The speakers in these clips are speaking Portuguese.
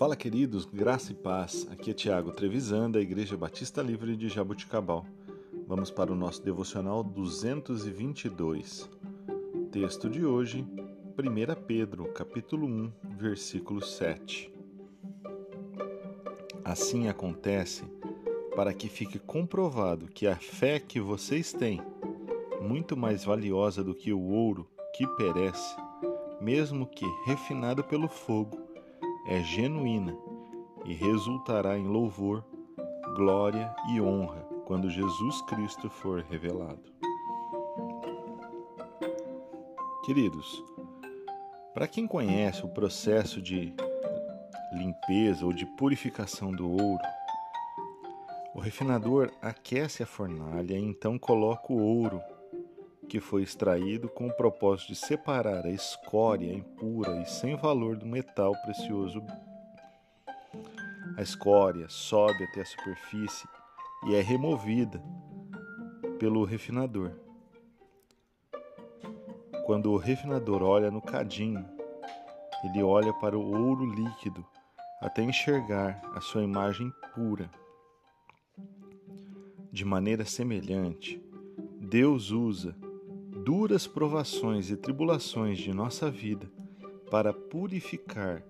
Fala, queridos, graça e paz. Aqui é Tiago Trevisan, da Igreja Batista Livre de Jabuticabal. Vamos para o nosso devocional 222. Texto de hoje, 1 Pedro, capítulo 1, versículo 7. Assim acontece para que fique comprovado que a fé que vocês têm, muito mais valiosa do que o ouro que perece, mesmo que refinado pelo fogo, é genuína e resultará em louvor, glória e honra quando Jesus Cristo for revelado. Queridos, para quem conhece o processo de limpeza ou de purificação do ouro, o refinador aquece a fornalha e então coloca o ouro que foi extraído com o propósito de separar a escória impura e sem valor do metal precioso. A escória sobe até a superfície e é removida pelo refinador. Quando o refinador olha no cadinho, ele olha para o ouro líquido até enxergar a sua imagem pura. De maneira semelhante, Deus usa duras provações e tribulações de nossa vida para purificar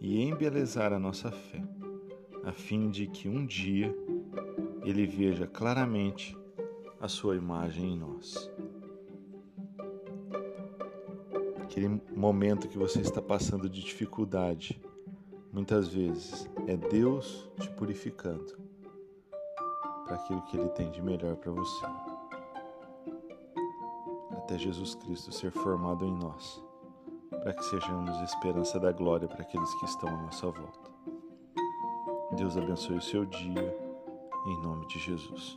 e embelezar a nossa fé, a fim de que um dia ele veja claramente a sua imagem em nós. Aquele momento que você está passando de dificuldade, muitas vezes é Deus te purificando para aquilo que Ele tem de melhor para você até Jesus Cristo ser formado em nós, para que sejamos esperança da glória para aqueles que estão à nossa volta. Deus abençoe o seu dia, em nome de Jesus.